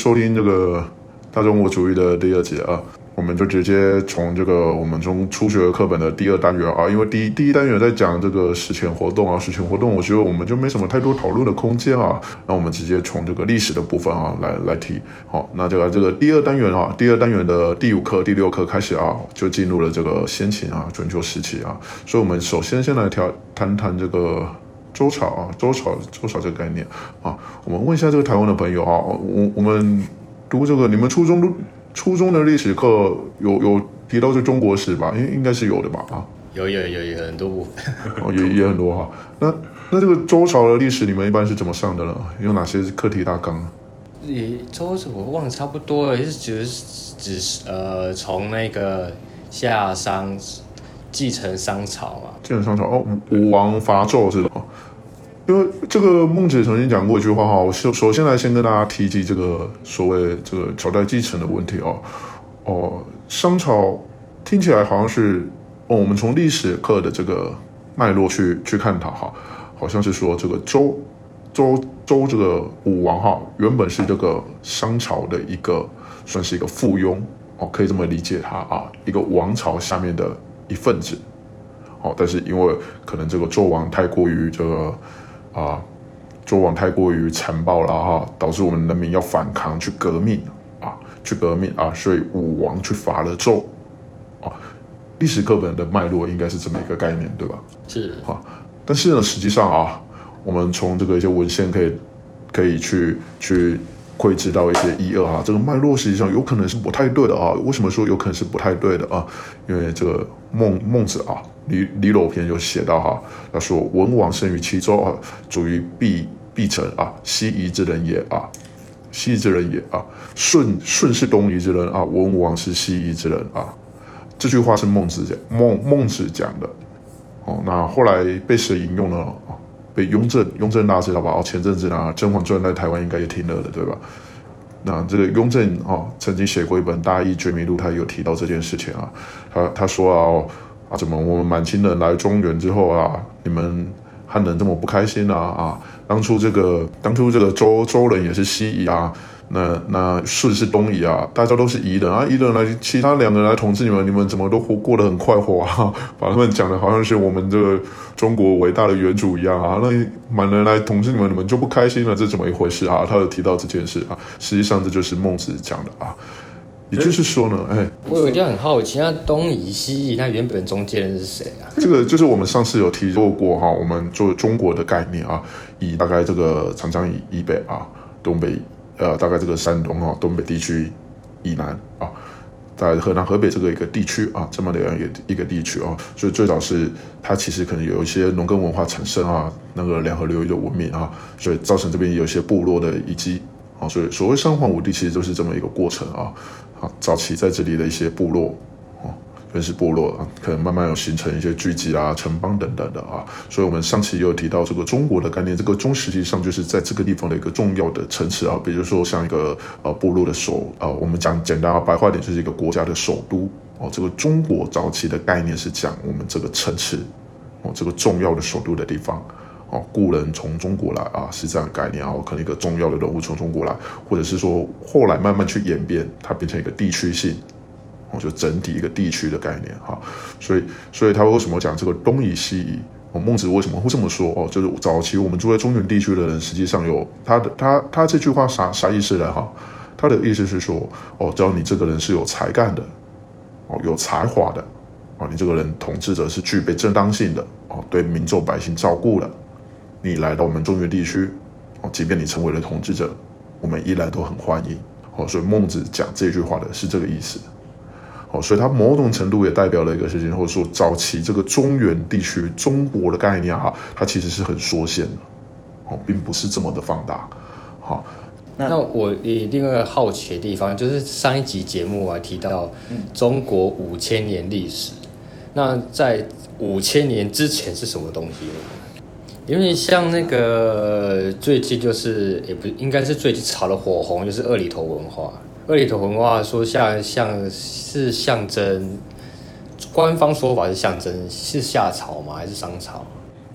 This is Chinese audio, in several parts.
收听这个大中国主义的第二节啊。我们就直接从这个我们从初学课本的第二单元啊，因为第一第一单元在讲这个史前活动啊，史前活动，我觉得我们就没什么太多讨论的空间啊。那我们直接从这个历史的部分啊来来提。好，那这个这个第二单元啊，第二单元的第五课、第六课开始啊，就进入了这个先秦啊，春秋时期啊。所以，我们首先先来调谈谈这个周朝啊，周朝周朝这个概念啊。我们问一下这个台湾的朋友啊，我我们读这个，你们初中都。初中的历史课有有提到这中国史吧？应应该是有的吧？啊，有有有有很多部分，哦，也也很多哈。那那这个周朝的历史你们一般是怎么上的呢？有哪些课题大纲？也周朝我忘了差不多了，也是只是只是呃从那个夏商继承商朝嘛，继承商朝哦，吴王伐纣是吧？因为这个孟子曾经讲过一句话哈，我首首先来先跟大家提及这个所谓这个朝代继承的问题哦哦，商朝听起来好像是哦，我们从历史课的这个脉络去去看它哈，好像是说这个周周周这个武王哈，原本是这个商朝的一个算是一个附庸哦，可以这么理解他啊，一个王朝下面的一份子哦，但是因为可能这个纣王太过于这个。啊，周王太过于残暴了哈，导致我们人民要反抗，去革命啊，去革命啊，所以武王去伐了纣啊。历史课本的脉络应该是这么一个概念，对吧？是啊，但是呢，实际上啊，我们从这个一些文献可以可以去去。窥知到一些一二啊，这个脉络实际上有可能是不太对的啊。为什么说有可能是不太对的啊？因为这个孟孟子啊，《离离娄篇》有写到哈，他说文王生于齐州啊，祖于毕毕城啊，西夷之人也啊，西夷之人也啊。舜舜是东夷之人啊，文王是西夷之人啊。这句话是孟子讲孟孟子讲的哦。那后来被谁引用了？被雍正，雍正大家知道吧？哦，前阵子呢，《甄嬛传》在台湾应该也挺热的，对吧？那这个雍正哦，曾经写过一本《大义觉迷录》，他有提到这件事情啊。他他说啊，哦，啊，怎么我们满清人来中原之后啊，你们汉人这么不开心啊？啊，当初这个当初这个周周人也是西夷啊。那那舜是东夷啊，大家都是夷人啊，夷人来，其他两个人来统治你们，你们怎么都活过得很快活啊？把他们讲的好像是我们这个中国伟大的元祖一样啊，那满人来统治你们，你们就不开心了，这怎么一回事啊？他有提到这件事啊，实际上这就是孟子讲的啊，也就是说呢，哎，我有一点很好奇，那东夷西夷，那原本中间人是谁啊？这个就是我们上次有提过过哈，我们做中国的概念啊，以大概这个长江以以北啊，东北。呃，大概这个山东啊，东北地区以南啊，在河南、河北这个一个地区啊，这么的一个一个地区啊，所以最早是它其实可能有一些农耕文化产生啊，那个两河流域的文明啊，所以造成这边有一些部落的遗迹啊，所以所谓三皇五帝其实就是这么一个过程啊，啊，早期在这里的一些部落。原始部落啊，可能慢慢有形成一些聚集啊、城邦等等的啊，所以我们上期有提到这个中国的概念，这个中实际上就是在这个地方的一个重要的城池啊，比如说像一个呃部落的首啊，我们讲简单啊白话点就是一个国家的首都哦，这个中国早期的概念是讲我们这个城池哦，这个重要的首都的地方哦，故人从中国来啊，是这样概念啊，可能一个重要的人物从中国来，或者是说后来慢慢去演变，它变成一个地区性。哦，就整体一个地区的概念哈，所以，所以他为什么讲这个东夷西夷？哦，孟子为什么会这么说？哦，就是早期我们住在中原地区的人，实际上有他的他他这句话啥啥意思呢？哈，他的意思是说，哦，只要你这个人是有才干的，哦，有才华的，哦，你这个人统治者是具备正当性的，哦，对民众百姓照顾的，你来到我们中原地区，哦，即便你成为了统治者，我们依然都很欢迎。哦，所以孟子讲这句话的是这个意思。哦，所以它某种程度也代表了一个事情，或者说早期这个中原地区中国的概念哈，它其实是很缩限的，哦，并不是这么的放大。好，那我也另外一个好奇的地方，就是上一集节目我还提到中国五千年历史，那在五千年之前是什么东西呢？因为像那个最近就是也不应该是最近炒的火红，就是二里头文化。二里头文化说像像是象征，官方说法是象征是夏朝吗？还是商朝？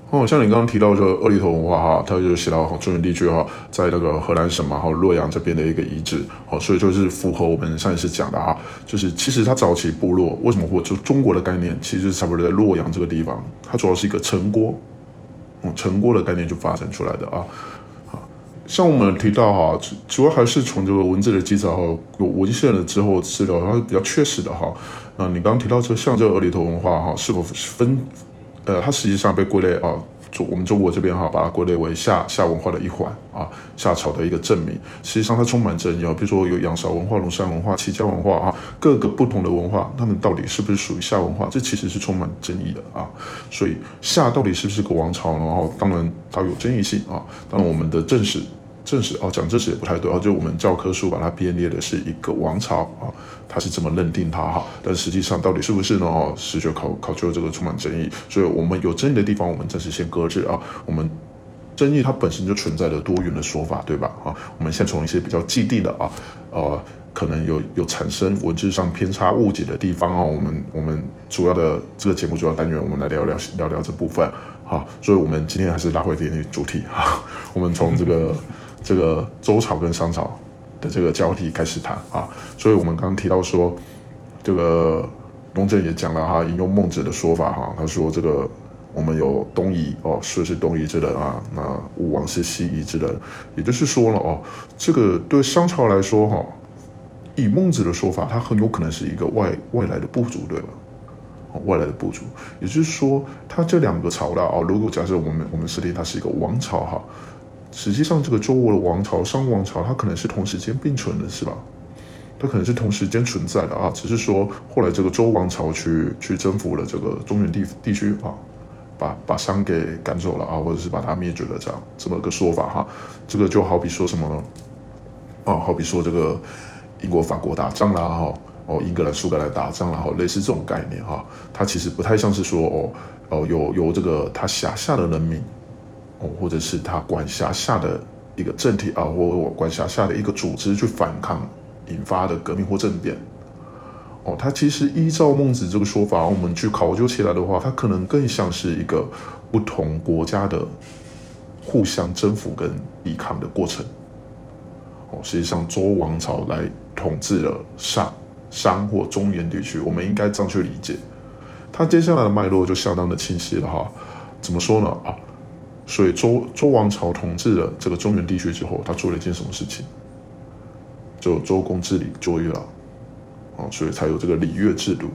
哦，像你刚刚提到这个二里头文化哈，它就写到中原地区哈，在那个河南省嘛，哈洛阳这边的一个遗址，哦，所以就是符合我们上一次讲的哈，就是其实它早期部落为什么会就中国的概念，其实差不多在洛阳这个地方，它主要是一个城郭，成果的概念就发展出来的啊，像我们提到哈，主要还是从这个文字的记载和，有文献的之后资料，它是比较缺失的哈。那你刚刚提到这像这个二里头文化哈，是否分？呃，它实际上被归类啊，我们中国这边哈，把它归类为夏夏文化的一环啊，夏朝的一个证明。实际上它充满争议啊，比如说有仰韶文化、龙山文化、齐家文化啊，各个不同的文化，它们到底是不是属于夏文化？这其实是充满争议的啊。所以夏到底是不是个王朝？然后当然它有争议性啊。当然我们的正史。正史哦，讲正史也不太对哦，就我们教科书把它编列的是一个王朝啊，它是这么认定它哈，但实际上到底是不是呢？哦，史学考考究这个充满争议，所以我们有争议的地方，我们暂时先搁置啊。我们争议它本身就存在着多元的说法，对吧？啊，我们先从一些比较既定的啊，呃，可能有有产生文字上偏差误解的地方啊，我们我们主要的这个节目主要单元，我们来聊聊聊聊这部分。好，所以我们今天还是拉回点主题哈，我们从这个。这个周朝跟商朝的这个交替开始谈啊，所以我们刚刚提到说，这个东正也讲了哈，引用孟子的说法哈，他说这个我们有东夷哦，说是东夷之人啊，那武王是西夷之人，也就是说了哦，这个对商朝来说哈，以孟子的说法，他很有可能是一个外外来的部族，对吧？外来的部族，也就是说，他这两个朝代啊，如果假设我们我们设定它是一个王朝哈。实际上，这个周国的王朝、商王朝，它可能是同时间并存的，是吧？它可能是同时间存在的啊，只是说后来这个周王朝去去征服了这个中原地地区啊，把把商给赶走了啊，或者是把它灭绝了这样这么个说法哈。这个就好比说什么呢？啊，好比说这个英国、法国打仗啦哈，哦，英格兰、苏格兰打仗啦哈，类似这种概念哈，它其实不太像是说哦哦，有有这个他辖下的人民。哦，或者是他管辖下的一个政体啊，或我管辖下的一个组织去反抗引发的革命或政变。哦，他其实依照孟子这个说法，我们去考究起来的话，他可能更像是一个不同国家的互相征服跟抵抗的过程。哦，实际上周王朝来统治了上商或中原地区，我们应该这样去理解。他接下来的脉络就相当的清晰了哈。怎么说呢？啊？所以周周王朝统治了这个中原地区之后，他做了一件什么事情？就周公治理作乐了，哦，所以才有这个礼乐制度。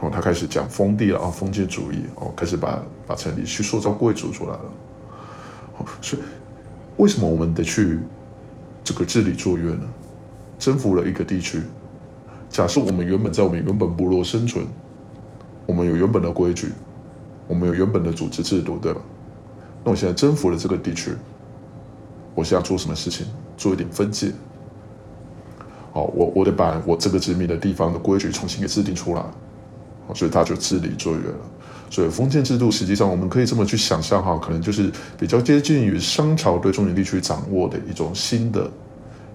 哦，他开始讲封地了啊，封建主义哦，开始把把城里去塑造贵族出来了。哦，所以为什么我们得去这个治理作乐呢？征服了一个地区，假设我们原本在我们原本部落生存，我们有原本的规矩，我们有原本的组织制度，对吧？那我现在征服了这个地区，我现在做什么事情？做一点分界。好，我我得把我这个殖民的地方的规矩重新给制定出来。所以他就治理作乐了。所以封建制度实际上我们可以这么去想象哈，可能就是比较接近于商朝对中原地区掌握的一种新的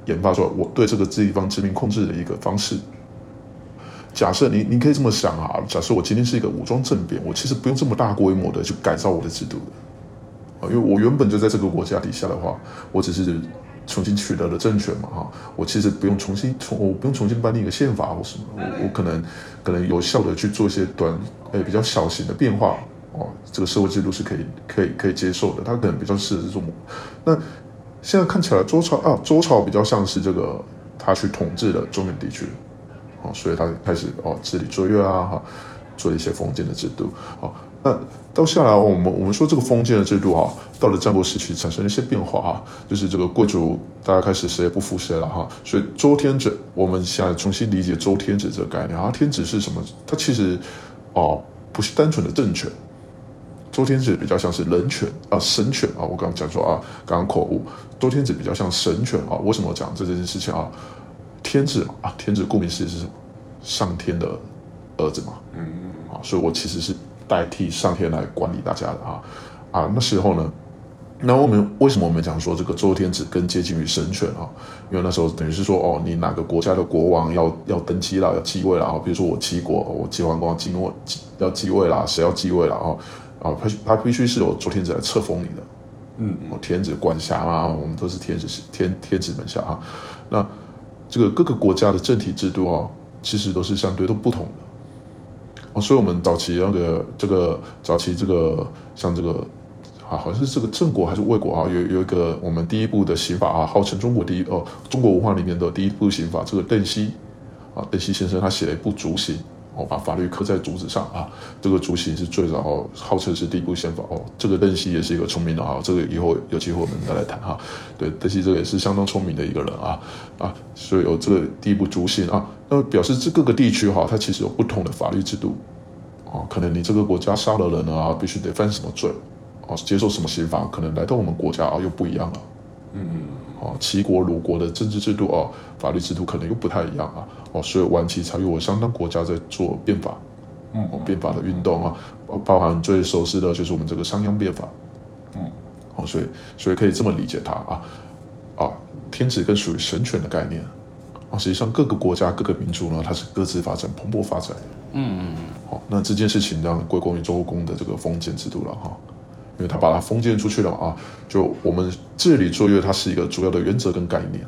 研发出来，我对这个地方殖民控制的一个方式。假设你你可以这么想啊，假设我今天是一个武装政变，我其实不用这么大规模的去改造我的制度的。因为我原本就在这个国家底下的话，我只是重新取得了政权嘛，哈，我其实不用重新重，我不用重新颁定一个宪法或什么，我我可能可能有效的去做一些短，诶比较小型的变化，哦，这个社会制度是可以可以可以接受的，它可能比较适合这种。那现在看起来周朝啊，周朝比较像是这个他去统治的中原地区，哦，所以他开始哦治理作乐啊，哈，做一些封建的制度，哦。那到下来，我们我们说这个封建的制度啊，到了战国时期产生了一些变化啊，就是这个贵族大家开始谁也不服谁了哈，所以周天子，我们现在重新理解周天子这个概念啊，天子是什么？他其实哦不是单纯的政权，周天子比较像是人权啊神权啊，我刚刚讲说啊，刚刚口误，周天子比较像神权啊，为什么讲这件事情啊？天子啊，天子顾名思义是什么？上天的儿子嘛，嗯嗯，啊，所以我其实是。代替上天来管理大家的啊啊，那时候呢，那我们为什么我们讲说这个周天子更接近于神权啊？因为那时候等于是说哦，你哪个国家的国王要要登基了，要继位了啊？比如说我齐国，我齐桓公要继位要继位了，谁要继位了啊？啊，他他必须是有周天子来册封你的，嗯，天子管辖啊，我们都是天子天天子门下啊。那这个各个国家的政体制度啊，其实都是相对都不同的。哦，所以我们早期那个这个早期这个像这个。啊，好像是这个郑国还是魏国啊？有有一个我们第一部的刑法啊，号称中国第一哦，中国文化里面的第一部刑法。这个邓析啊，邓析先生他写了一部竹刑，哦，把法律刻在竹子上啊。这个竹刑是最早，号称是第一部宪法哦。这个邓析也是一个聪明的啊，这个以后有机会我们再来谈哈。对，邓析这个也是相当聪明的一个人啊啊，所以有这个第一部竹刑啊，那表示这各个地区哈，它其实有不同的法律制度啊。可能你这个国家杀了人啊，必须得犯什么罪？哦，接受什么刑罚，可能来到我们国家啊又不一样了。嗯。哦，齐国、鲁国的政治制度哦，法律制度可能又不太一样啊。哦，所以晚期才有相当国家在做变法。嗯。哦，变法的运动啊，包包含最熟悉的就是我们这个商鞅变法。嗯。哦，所以所以可以这么理解它啊啊，天子更属于神权的概念啊。实际上各个国家各个民族呢，它是各自发展蓬勃发展。嗯嗯嗯。好，那这件事情让归功于周公的这个封建制度了哈。因为他把它封建出去了啊，就我们治理作乐，它是一个主要的原则跟概念。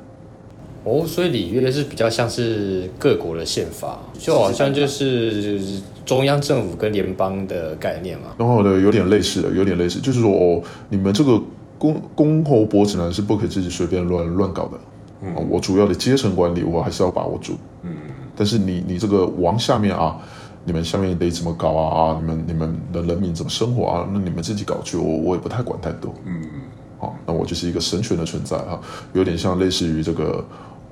哦，所以礼乐是比较像是各国的宪法，就好像就是中央政府跟联邦的概念嘛。然后呢，有点类似的，有点类似，就是说哦，你们这个公公侯伯子呢是不可以自己随便乱乱搞的。嗯，我主要的阶层管理我还是要把握住。嗯，但是你你这个王下面啊。你们下面得怎么搞啊？啊，你们你们的人民怎么生活啊？那你们自己搞去，我我也不太管太多。嗯嗯。好，那我就是一个神权的存在啊，有点像类似于这个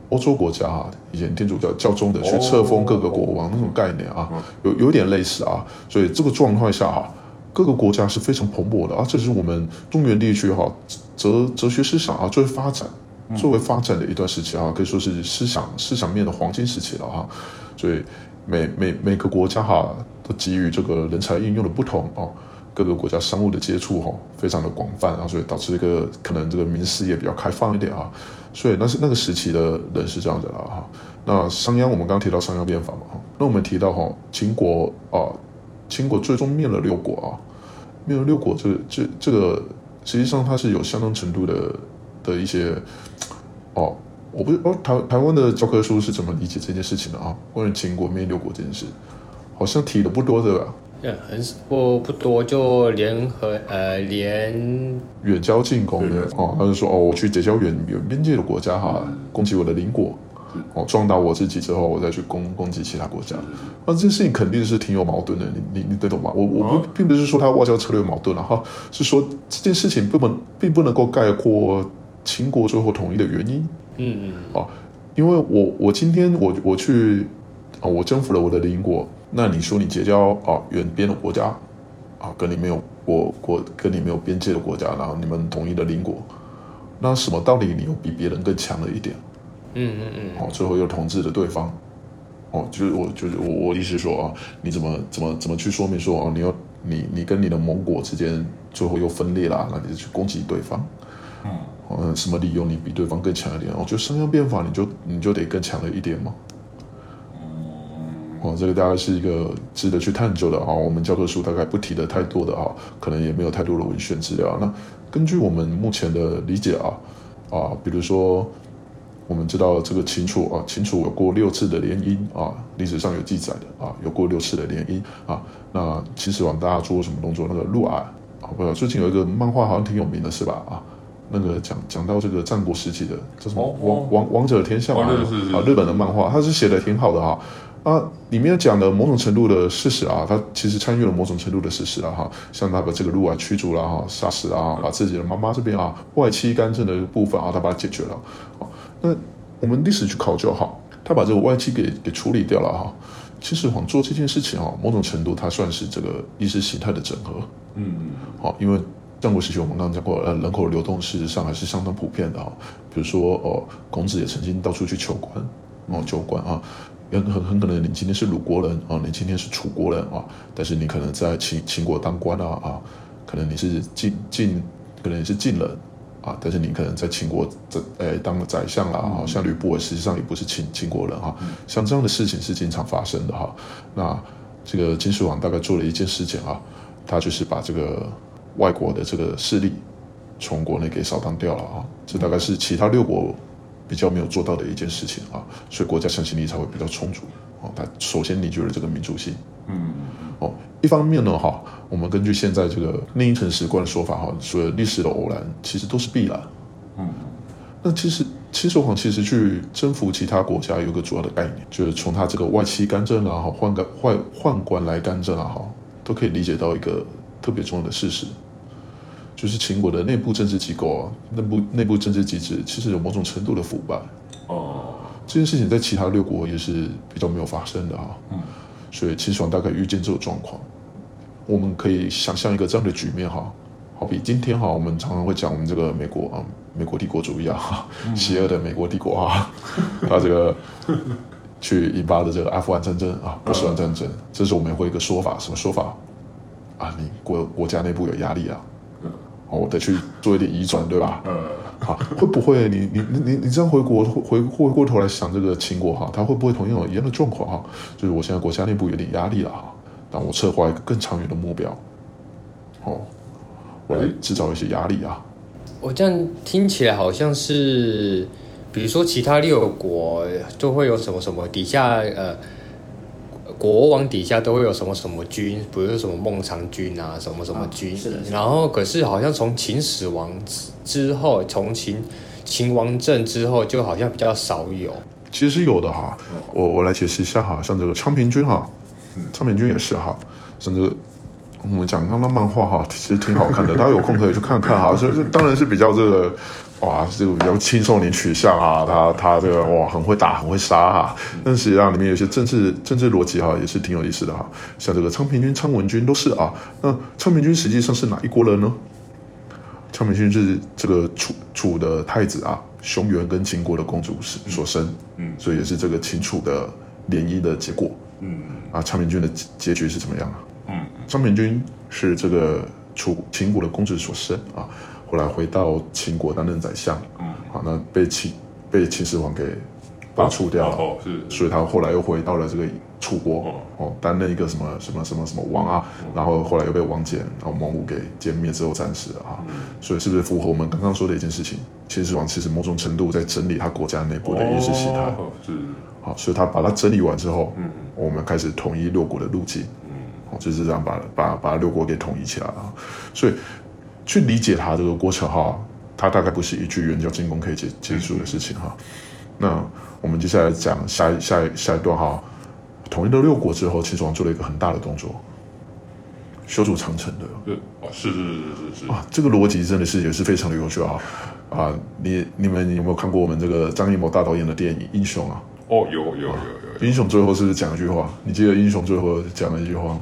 欧洲国家啊，以前天主教教宗的去册封各个国王那种概念啊，有有点类似啊。所以这个状况下啊，各个国家是非常蓬勃的啊。这是我们中原地区哈哲哲学思想啊最为发展、最为发展的一段时期啊，可以说是思想思想面的黄金时期了哈。所以。每每每个国家哈都给予这个人才应用的不同哦，各个国家商务的接触哈非常的广泛啊，所以导致这个可能这个民视也比较开放一点啊，所以那是那个时期的人是这样子的哈。那商鞅我们刚提到商鞅变法嘛哈，那我们提到哈秦国啊，秦国最终灭了六国啊，灭了六国这这这个实际上它是有相当程度的的一些哦。我不知道台台湾的教科书是怎么理解这件事情的啊？关于秦国灭六国这件事，好像提的不多的吧？嗯，很不不多，就联合呃联远交近攻的哦，他就说哦，我去结交远远边界的国家哈，攻击我的邻国，哦，壮大我自己之后，我再去攻攻击其他国家。那这件事情肯定是挺有矛盾的，你你你得懂吗？我我不并不是说他外交策略有矛盾了哈，是说这件事情不能并不能够概括秦国最后统一的原因。嗯嗯，哦，因为我我今天我我去啊，我征服了我的邻国，那你说你结交啊远边的国家啊，跟你没有国国跟你没有边界的国家，然后你们统一的邻国，那什么道理你又比别人更强了一点？嗯嗯嗯，哦，最后又统治了对方，哦，就是我就是我我意思说啊，你怎么怎么怎么去说明说哦，你要你你跟你的盟国之间最后又分裂了，那你就去攻击对方，嗯。嗯，什么理由你比对方更强一点？我觉得商鞅变法，你就你就得更强了一点嘛。哦，这个大概是一个值得去探究的啊。我们教科书大概不提的太多的啊，可能也没有太多的文献资料。那根据我们目前的理解啊啊，比如说我们知道这个秦楚啊，秦楚有过六次的联姻啊，历史上有记载的啊，有过六次的联姻啊。那秦始皇大家做过什么动作？那个陆矮啊，不最近有一个漫画好像挺有名的是吧？啊。那个讲讲到这个战国时期的叫什么王王王者天下啊，日本的漫画，他是写的挺好的哈啊，里面讲的某种程度的事实啊，他其实参与了某种程度的事实了哈，像他把这个鹿啊驱逐了哈，杀死啊，把自己的妈妈这边啊外戚干政的部分啊，他把它解决了啊。那我们历史去考究哈，他把这个外戚给给处理掉了哈。秦始皇做这件事情啊，某种程度他算是这个意识形态的整合，嗯嗯，好，因为。战国时期，我们刚刚讲过，呃，人口流动事实上还是相当普遍的哈。比如说，哦，孔子也曾经到处去求官，哦，求官啊，很很很可能你今天是鲁国人啊，你今天是楚国人啊，但是你可能在秦秦国当官啊啊，可能你是晋晋，可能你是晋人啊，但是你可能在秦国在诶当了宰相了啊，像吕不韦实际上也不是秦秦国人哈，像这样的事情是经常发生的哈。那这个秦始皇大概做了一件事情啊。他就是把这个外国的这个势力从国内给扫荡掉了啊，这大概是其他六国比较没有做到的一件事情啊，所以国家向心力才会比较充足啊。他首先凝聚了这个民族性，嗯，哦，一方面呢哈，我们根据现在这个另一层史观的说法哈，所有历史的偶然其实都是必然，嗯，那其实。秦始皇其实去征服其他国家有个主要的概念，就是从他这个外戚干政啊，哈，宦官宦宦官来干政啊，哈，都可以理解到一个特别重要的事实，就是秦国的内部政治机构啊，内部内部政治机制其实有某种程度的腐败。哦，这件事情在其他六国也是比较没有发生的哈。嗯，所以秦始皇大概预见这种状况，我们可以想象一个这样的局面哈。好比今天哈，我们常常会讲我们这个美国啊，美国帝国主义啊，邪恶的美国帝国啊，他这个去引发的这个阿富汗战争啊，波斯湾战争，这是我们会一个说法，什么说法？啊，你国国家内部有压力啊，哦，我得去做一点移转，对吧？嗯好，会不会你你你你这样回国回回过头来想这个秦国哈，他会不会同样有一样的状况哈？就是我现在国家内部有点压力了哈，那我策划一个更长远的目标，哦。我来制造一些压力啊！我这样听起来好像是，比如说其他六国就会有什么什么底下呃，国王底下都会有什么什么军，比如说什么孟尝君啊，什么什么军。啊、是的。然后可是好像从秦始皇之后，从秦秦王政之后，就好像比较少有。其实有的哈，我我来解释一下哈，像这个昌平君哈，昌平君也是哈，甚至。我们讲刚刚漫画哈，其实挺好看的，大家有空可以去看看哈。所以这当然是比较这个，哇，这个比较青少年取向啊，他他这个哇，很会打，很会杀哈。但实际上里面有些政治政治逻辑哈，也是挺有意思的哈。像这个昌平君、昌文君都是啊。那昌平君实际上是哪一国人呢？昌平君是这个楚楚的太子啊，熊原跟秦国的公主是所生，嗯，所以也是这个秦楚的联姻的结果，嗯啊，昌平君的结局是怎么样啊？嗯，昌平君是这个楚秦国的公子所生啊，后来回到秦国担任宰相，嗯，好，那被秦被秦始皇给罢黜掉了，哦，是，所以他后来又回到了这个楚国，哦，担任一个什么什么什么什么王啊，然后后来又被王翦，然后蒙武给歼灭之后战死了啊，所以是不是符合我们刚刚说的一件事情？秦始皇其实某种程度在整理他国家内部的意识形态，是，好，所以他把它整理完之后，嗯，我们开始统一六国的路径。就是这样把把把六国给统一起来了，所以去理解它这个过程哈，它大概不是一句援交进攻可以结结束的事情哈。那我们接下来讲下一下一下一段哈，统一了六国之后，秦始皇做了一个很大的动作，修筑长城的。对，是是是是是啊，这个逻辑真的是也是非常的优秀哈啊！你你们有没有看过我们这个张艺谋大导演的电影《英雄》啊？哦，有有有有，有。英雄最后是不是讲一句话？你记得英雄最后讲了一句话？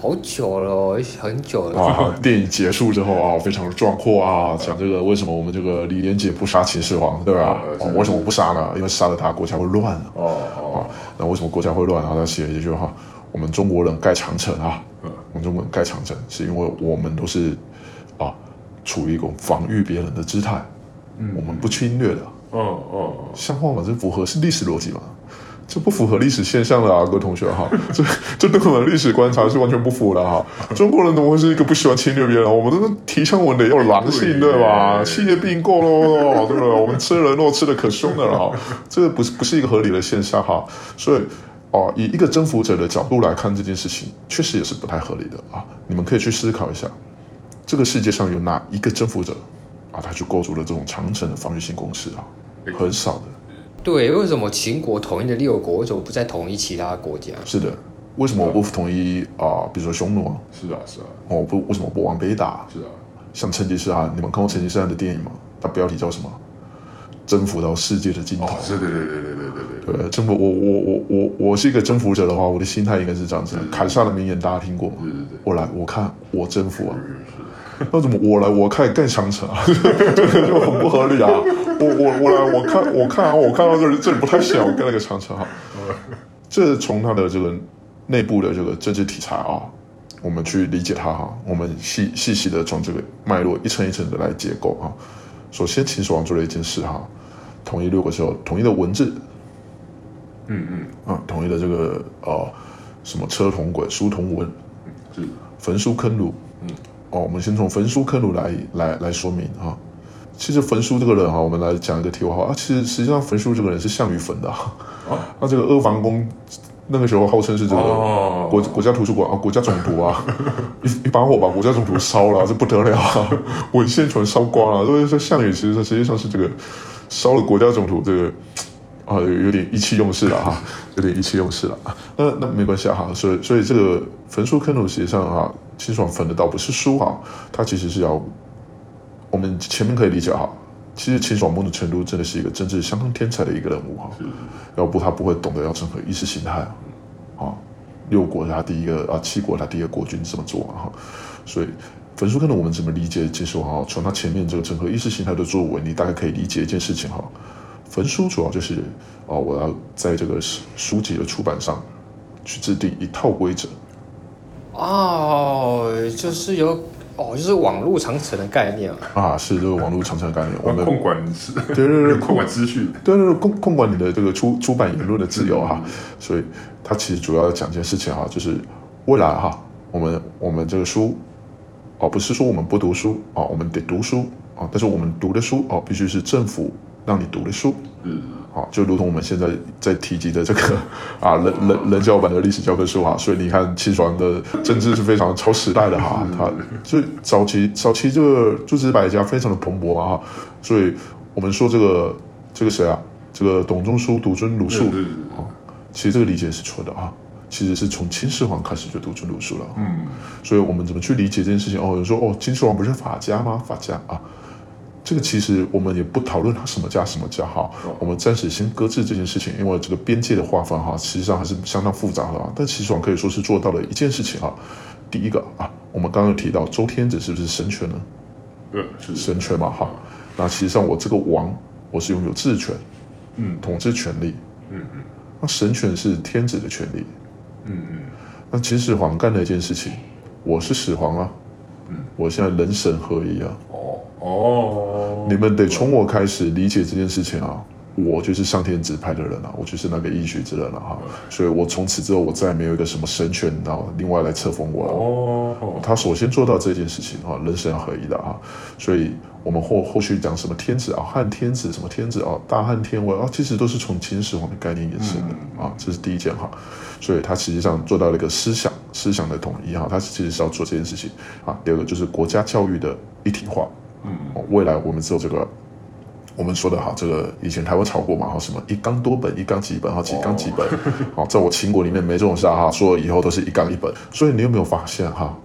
好久了，很久了。啊，电影结束之后啊，非常的壮阔啊，讲这个为什么我们这个李连杰不杀秦始皇，对吧？啊，为什么不杀呢？因为杀了他，国家会乱了。哦哦。那为什么国家会乱？然后他写了一句话：我们中国人盖长城啊，我们中国人盖长城是因为我们都是啊，处于一种防御别人的姿态，我们不侵略的。嗯嗯。像话吗？这符合是历史逻辑吗？这不符合历史现象的啊，各位同学哈，这这对我们历史观察是完全不符的哈。中国人怎么会是一个不喜欢侵略别人？我们都是提倡我们得要狼性，对吧？企业并购喽，对不对？我们吃人肉吃的可凶的了哈，这个不是不是一个合理的现象哈。所以哦，以一个征服者的角度来看这件事情，确实也是不太合理的啊。你们可以去思考一下，这个世界上有哪一个征服者啊，他去构筑了这种长城的防御性工事啊？很少的。对，为什么秦国统一了六国，为什么不再统一其他国家？是的，为什么我不统一啊、呃？比如说匈奴？是啊，是啊。我，不，为什么不往北打？是啊。像成吉思汗，你们看过成吉思汗的电影吗？它标题叫什么？征服到世界的尽头。哦、是对对对对对对对。对，征服我我我我我是一个征服者的话，我的心态应该是这样子。凯撒的名言大家听过吗？对对对。我来，我看，我征服啊。那怎么我来我看盖长城啊？这个 就很不合理啊！我我我来我看我看啊！我看到这里这里不太像，我跟那个长城哈。这从他的这个内部的这个政治题材啊，我们去理解它哈。我们细细细的从这个脉络一层一层的来结构啊。首先，秦始皇做了一件事哈，统一六国之后，统一的文字，嗯嗯啊，统一的这个呃什么车同轨书同文，是。焚书坑儒，嗯，哦，我们先从焚书坑儒来来来说明哈。其实焚书这个人哈，我们来讲一个题外话啊。其实实际上焚书这个人是项羽焚的啊。那这个阿房宫那个时候号称是这个国国家图书馆啊，国家总图啊，一一把火把国家总图烧了，这不得了啊！文献全烧光了。所以说项羽其实实际上是这个烧了国家总图这个。啊，有有点意气用事了哈，有点意气用事了啊。那那没关系哈，所以所以这个焚书坑儒实际上哈，秦始皇焚的倒不是书哈，他其实是要我们前面可以理解哈，其实秦始皇某种程度真的是一个政治相当天才的一个人物哈，要不他不会懂得要整合意识形态啊，六国他第一个啊，七国他第一个国君这么做哈，所以焚书坑儒我们怎么理解秦始皇哈？从他前面这个整合意识形态的作为，你大概可以理解一件事情哈。焚书主要就是啊，我要在这个书书籍的出版上去制定一套规则。哦，就是有哦，就是网络长城的概念啊。是这个网络长城的概念，我们控管对对对，控管资讯，对对对，控控管你的这个出出版言论的自由哈。所以它其实主要讲一件事情哈，就是未来哈，我们我们这个书哦，不是说我们不读书啊，我们得读书啊，但是我们读的书哦，必须是政府。让你读的书，嗯，好，就如同我们现在在提及的这个啊，人人人教版的历史教科书啊，所以你看秦始皇的政治是非常超时代的哈，他就早期早期这个诸子百家非常的蓬勃啊，所以我们说这个这个谁啊，这个董仲舒独尊儒术啊，其实这个理解是错的啊，其实是从秦始皇开始就独尊儒术了，嗯，所以我们怎么去理解这件事情？哦，有人说哦，秦始皇不是法家吗？法家啊。这个其实我们也不讨论它什么家什么家哈，我们暂时先搁置这件事情，因为这个边界的划分哈，实际上还是相当复杂的啊。但秦始皇可以说是做到了一件事情哈。第一个啊，我们刚刚提到周天子是不是神权呢？对，是神权嘛哈。那实际上我这个王，我是拥有治权，嗯，统治权力，嗯嗯。那神权是天子的权利，嗯嗯。那秦始皇干了一件事情，我是始皇啊，嗯，我现在人神合一啊。哦，你们得从我开始理解这件事情啊！我就是上天指派的人啊，我就是那个应许之人了哈。所以，我从此之后，我再也没有一个什么神权，然后另外来册封我了。哦，他首先做到这件事情啊，人神合一的哈。所以，我们后后续讲什么天子啊，汉天子什么天子啊，大汉天威啊，其实都是从秦始皇的概念延伸的啊。这是第一件哈。所以，他实际上做到了一个思想思想的统一哈。他其实是要做这件事情啊。第二个就是国家教育的一体化。嗯，未来我们只有这个，我们说的哈，这个以前台湾炒过嘛，哈，什么一纲多本，一纲几本，哈，几纲几本，好，在我秦国里面没这种事哈，说了以后都是一纲一本。所以你有没有发现哈？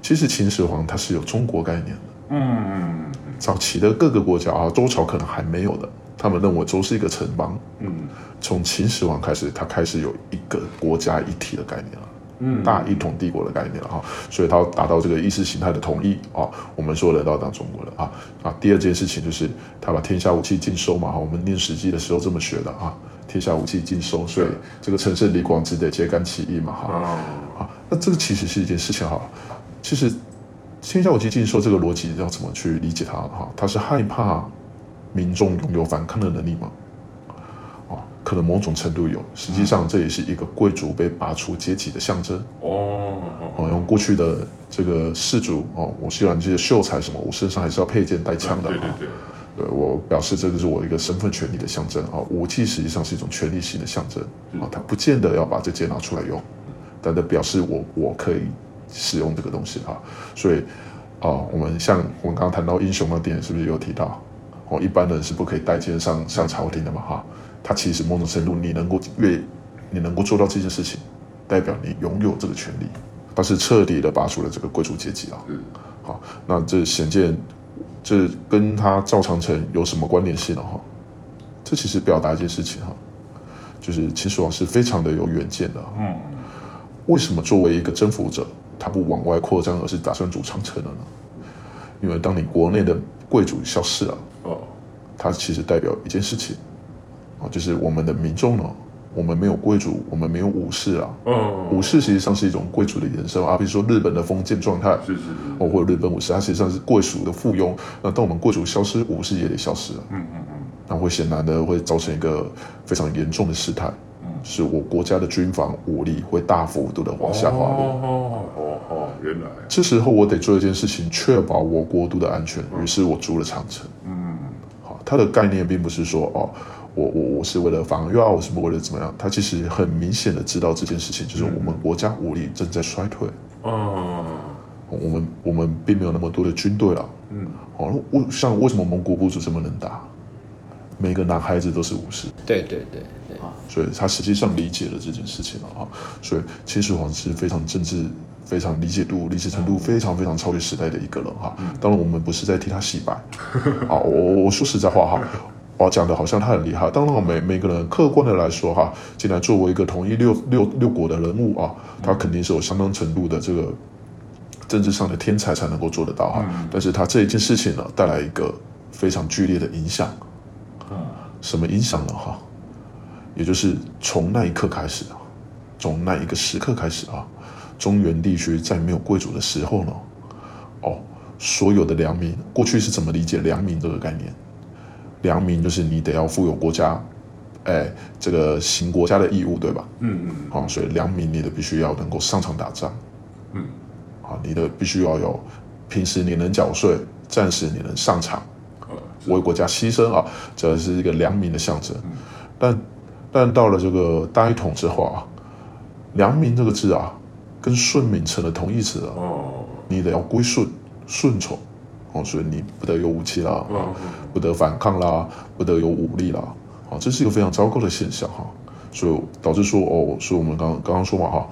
其实秦始皇他是有中国概念的。嗯嗯，早期的各个国家啊，周朝可能还没有的，他们认为周是一个城邦。嗯，从秦始皇开始，他开始有一个国家一体的概念了。嗯，大一统帝国的概念了哈，所以他达到这个意识形态的统一啊，我们说的到当中国了啊啊。第二件事情就是他把天下武器尽收嘛哈，我们念史记的时候这么学的啊，天下武器尽收，所以这个陈胜李广只得揭竿起义嘛哈啊。那这个其实是一件事情哈，其实天下武器尽收这个逻辑要怎么去理解它哈？他是害怕民众拥有反抗的能力吗？可能某种程度有，实际上这也是一个贵族被拔除阶级的象征哦。哦，用过去的这个士族哦，我虽然这些秀才什么，我身上还是要佩剑带枪的啊。对对对，对我表示这个是我一个身份权利的象征啊。武器实际上是一种权力性的象征啊，它不见得要把这剑拿出来用，但它表示我我可以使用这个东西啊。所以啊，我们像我们刚刚谈到英雄的电影，是不是有提到哦？一般人是不可以带剑上上朝廷的嘛哈。他其实某种程度，你能够越你能够做到这件事情，代表你拥有这个权利，他是彻底的拔除了这个贵族阶级啊。嗯，好，那这显见，这跟他造长城有什么关联性呢？哈，这其实表达一件事情哈，就是秦始皇是非常的有远见的。嗯，为什么作为一个征服者，他不往外扩张，而是打算筑长城了呢？因为当你国内的贵族消失了，哦，它其实代表一件事情。就是我们的民众呢，我们没有贵族，我们没有武士啊。嗯，武士实际上是一种贵族的延伸啊。比如说日本的封建状态，是是是，哦，或者日本武士，它实际上是贵族的附庸。那当我们贵族消失，武士也得消失了。嗯嗯嗯，那会显然的会造成一个非常严重的事态。嗯，是我国家的军防武力会大幅度的往下滑落。哦哦哦。哦，原来这时候我得做一件事情，确保我国都的安全。于是我筑了长城。嗯，好，它的概念并不是说哦，我我我是为了防御啊，我是为了怎么样？他其实很明显的知道这件事情，就是我们国家武力正在衰退。哦，我们我们并没有那么多的军队了。嗯，好，为像为什么蒙古部族这么能打？每个男孩子都是武士。对对对对。所以他实际上理解了这件事情了哈，所以秦始皇是非常政治、非常理解度、理解程度非常非常超越时代的一个人哈。当然我们不是在替他洗白，好，我我说实在话哈，我讲的好像他很厉害。当然每每个人客观的来说哈，既然作为一个统一六六六国的人物啊，他肯定是有相当程度的这个政治上的天才才能够做得到哈。但是他这一件事情呢，带来一个非常剧烈的影响，什么影响呢哈？也就是从那一刻开始啊，从那一个时刻开始啊，中原地区在没有贵族的时候呢，哦，所有的良民过去是怎么理解良民这个概念？良民就是你得要负有国家，哎，这个行国家的义务，对吧？嗯嗯。好，所以良民你得必须要能够上场打仗，嗯，好，你的必须要有，平时你能缴税，战时你能上场，为国家牺牲啊，这是一个良民的象征，但。但到了这个大一统之后啊，良民这个字啊，跟顺民成了同义词了。哦，你得要归顺、顺从，哦，所以你不得有武器啦，不得反抗啦，不得有武力啦，啊，这是一个非常糟糕的现象哈。所以导致说哦，所以我们刚刚刚说嘛哈，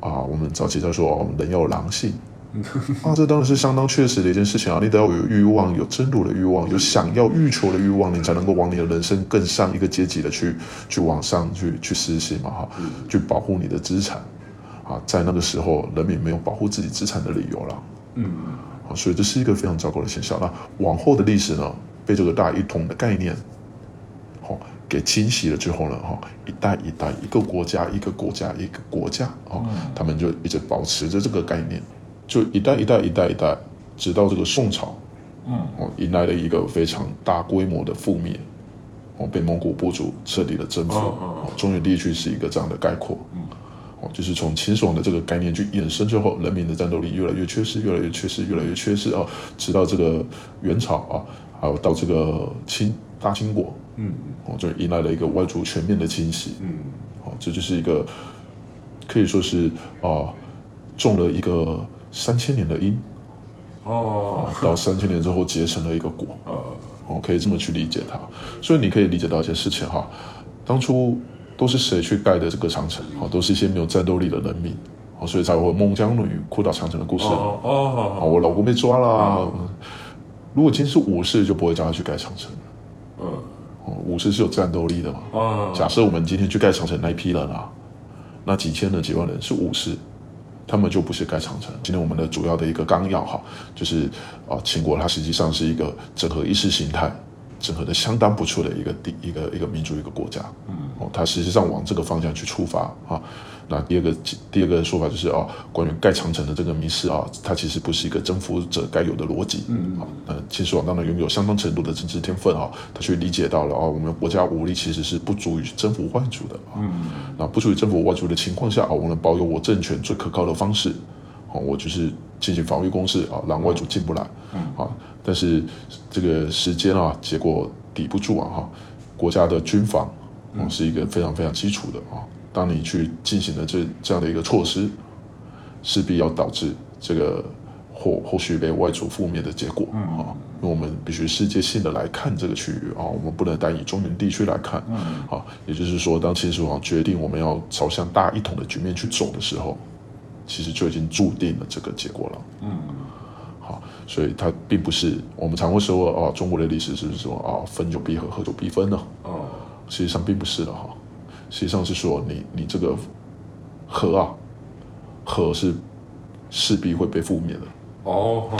啊，我们早期在说哦，人要有狼性。啊，这当然是相当确实的一件事情啊！你得要有欲望，有争夺的欲望，有想要欲求的欲望，你才能够往你的人生更上一个阶级的去去往上去去实行嘛哈，去保护你的资产啊！在那个时候，人民没有保护自己资产的理由了，嗯，啊，所以这是一个非常糟糕的现象。那往后的历史呢，被这个大一统的概念，好给侵袭了之后呢，哈，一代一代，一个国家一个国家一个国家啊，他们就一直保持着这个概念。就一代一代一代一代，直到这个宋朝，嗯，哦，迎来了一个非常大规模的覆灭，哦，被蒙古部族彻底的征服，哦，中原地区是一个这样的概括，嗯，哦，就是从秦始皇的这个概念去衍生之后，人民的战斗力越来越缺失，越来越缺失，越来越缺失哦，直到这个元朝啊，还有到这个清大清国，嗯，哦，就迎来了一个外族全面的侵袭，嗯，哦，这就是一个可以说是啊，中了一个。三千年的因，哦，到三千年之后结成了一个果，呃哦，可以这么去理解它。所以你可以理解到一些事情哈，当初都是谁去盖的这个长城？哦，都是一些没有战斗力的人民，哦，所以才会有孟姜女哭倒长城的故事。哦哦，我老公被抓了。如果今天是武士，就不会叫他去盖长城。武士是有战斗力的嘛。哦，假设我们今天去盖长城那一批人啊，那几千人、几万人是武士。他们就不是盖长城。今天我们的主要的一个纲要哈，就是啊，秦国它实际上是一个整合意识形态，整合的相当不错的一个地一个一个民族一个国家。嗯，哦，它实际上往这个方向去出发啊。那第二个第二个说法就是哦，关于盖长城的这个迷失啊，它其实不是一个征服者该有的逻辑。嗯啊，呃，秦始皇当然拥有相当程度的政治天分啊，他去理解到了啊，我们国家武力其实是不足以征服外族的啊。嗯，那不足以征服外族的情况下啊，我们保有我政权最可靠的方式，啊，我就是进行防御攻势啊，让外族进不来。嗯啊，但是这个时间啊，结果抵不住啊哈，国家的军防啊是一个非常非常基础的啊。当你去进行了这这样的一个措施，势必要导致这个后后续被外族覆灭的结果啊、嗯！因为我们必须世界性的来看这个区域啊，我们不能单以中原地区来看、嗯、啊。也就是说，当秦始皇决定我们要朝向大一统的局面去走的时候，其实就已经注定了这个结果了。嗯，好，所以它并不是我们常会说哦，中国的历史是不是说啊，分久必合，合久必分呢？哦，实际上并不是的哈。实际上是说你，你你这个和啊，和是势必会被覆灭的哦。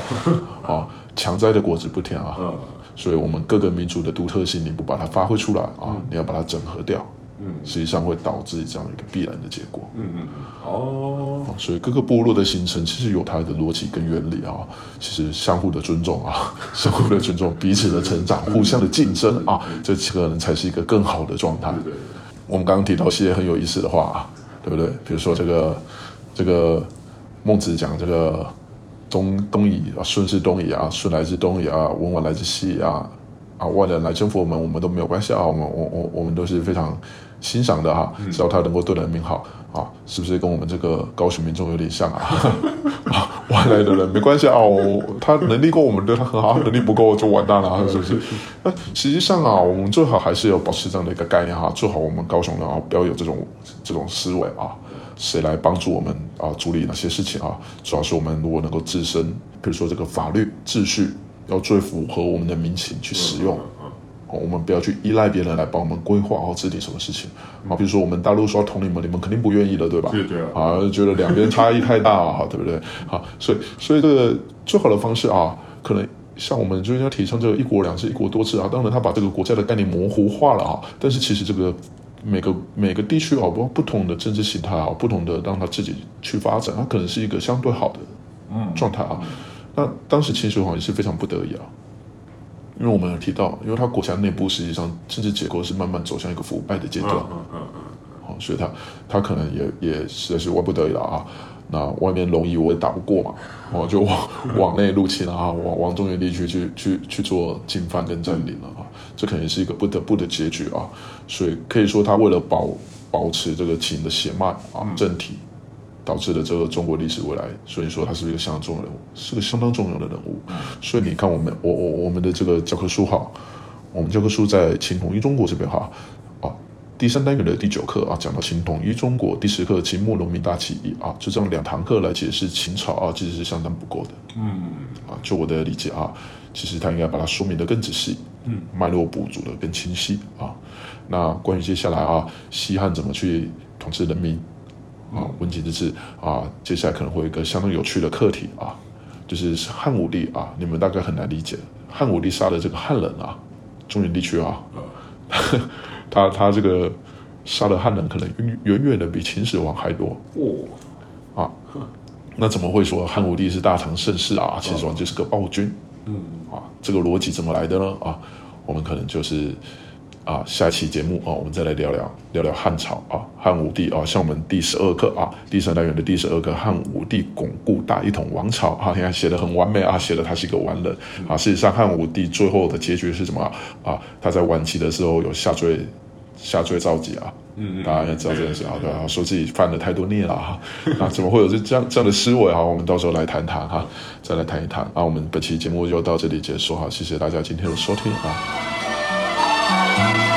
啊，强摘的果子不甜啊。嗯。所以，我们各个民族的独特性，你不把它发挥出来啊，嗯、你要把它整合掉。嗯。实际上会导致这样一个必然的结果。嗯嗯。哦。所以各个部落的形成其实有它的逻辑跟原理啊。其实相互的尊重啊，相互的尊重，彼此的成长，互相的竞争啊，这可能才是一个更好的状态。对，对。我们刚刚提到一些很有意思的话啊，对不对？比如说这个，这个孟子讲这个东东夷啊，舜是东夷啊，舜来自东夷啊，文王来自西夷啊，啊，外人来征服我们，我们都没有关系啊，我们我我我们都是非常欣赏的哈，只要他能够对人民好啊，是不是跟我们这个高雄民众有点像啊？啊，外来的人没关系啊，我他能力够，我们对他很好；能力不够就完蛋了，是不是？那实际上啊，我们最好还是要保持这样的一个概念哈，做好我们高雄人啊，不要有这种这种思维啊。谁来帮助我们啊？处理哪些事情啊？主要是我们如果能够自身，比如说这个法律秩序要最符合我们的民情去使用，我们不要去依赖别人来帮我们规划或制定什么事情啊。比如说我们大陆说同你们，你们肯定不愿意的，对吧？对对啊，啊，觉得两边差异太大啊，对不对？好，所以所以这个最好的方式啊，可能像我们就是要提倡这个一国两制、一国多制啊。当然，他把这个国家的概念模糊化了啊，但是其实这个。每个每个地区啊，不不同的政治形态啊，不同的让他自己去发展，它可能是一个相对好的状态啊。那当时秦始皇也是非常不得已啊，因为我们有提到，因为他国家内部实际上政治结构是慢慢走向一个腐败的阶段，嗯嗯嗯，好，所以他他可能也也实在是万不得已了啊。那外面龙夷我也打不过嘛，我就往 往内入侵啊，往往中原地区去去去做进犯跟占领了啊，这肯定是一个不得不的结局啊。所以可以说，他为了保保持这个秦的血脉啊政体，导致了这个中国历史未来。所以说，他是一个相当重要人物，是个相当重要的人物。所以你看，我们我我我们的这个教科书哈，我们教科书在秦统一中国这边哈。啊第三单元的第九课啊，讲到秦统一中国；第十课秦末农民大起义啊，就这样两堂课来解释秦朝啊，其实是相当不够的。嗯啊，就我的理解啊，其实他应该把它说明的更仔细，嗯，脉络补足的更清晰啊。那关于接下来啊，西汉怎么去统治人民啊，温景就是啊，接下来可能会有一个相当有趣的课题啊，就是汉武帝啊，你们大概很难理解，汉武帝杀的这个汉人啊，中原地区啊。嗯 他他这个杀的汉人可能远远的比秦始皇还多哦啊，那怎么会说汉武帝是大唐盛世啊？秦始皇就是个暴君，嗯啊，这个逻辑怎么来的呢？啊，我们可能就是啊，下期节目啊，我们再来聊聊聊聊汉朝啊，汉武帝啊，像我们第十二课啊，第三单元的第十二课，汉武帝巩固大一统王朝啊，你看写的很完美啊，写的他是一个完人啊，事实上汉武帝最后的结局是什么啊？他在晚期的时候有下坠。下坠造极啊，嗯，大家要知道这件事啊，对啊，说自己犯了太多孽了哈，那 怎么会有这这样这样的思维啊？我们到时候来谈谈哈，再来谈一谈啊。我们本期节目就到这里结束哈，谢谢大家今天的收听啊。Thank you.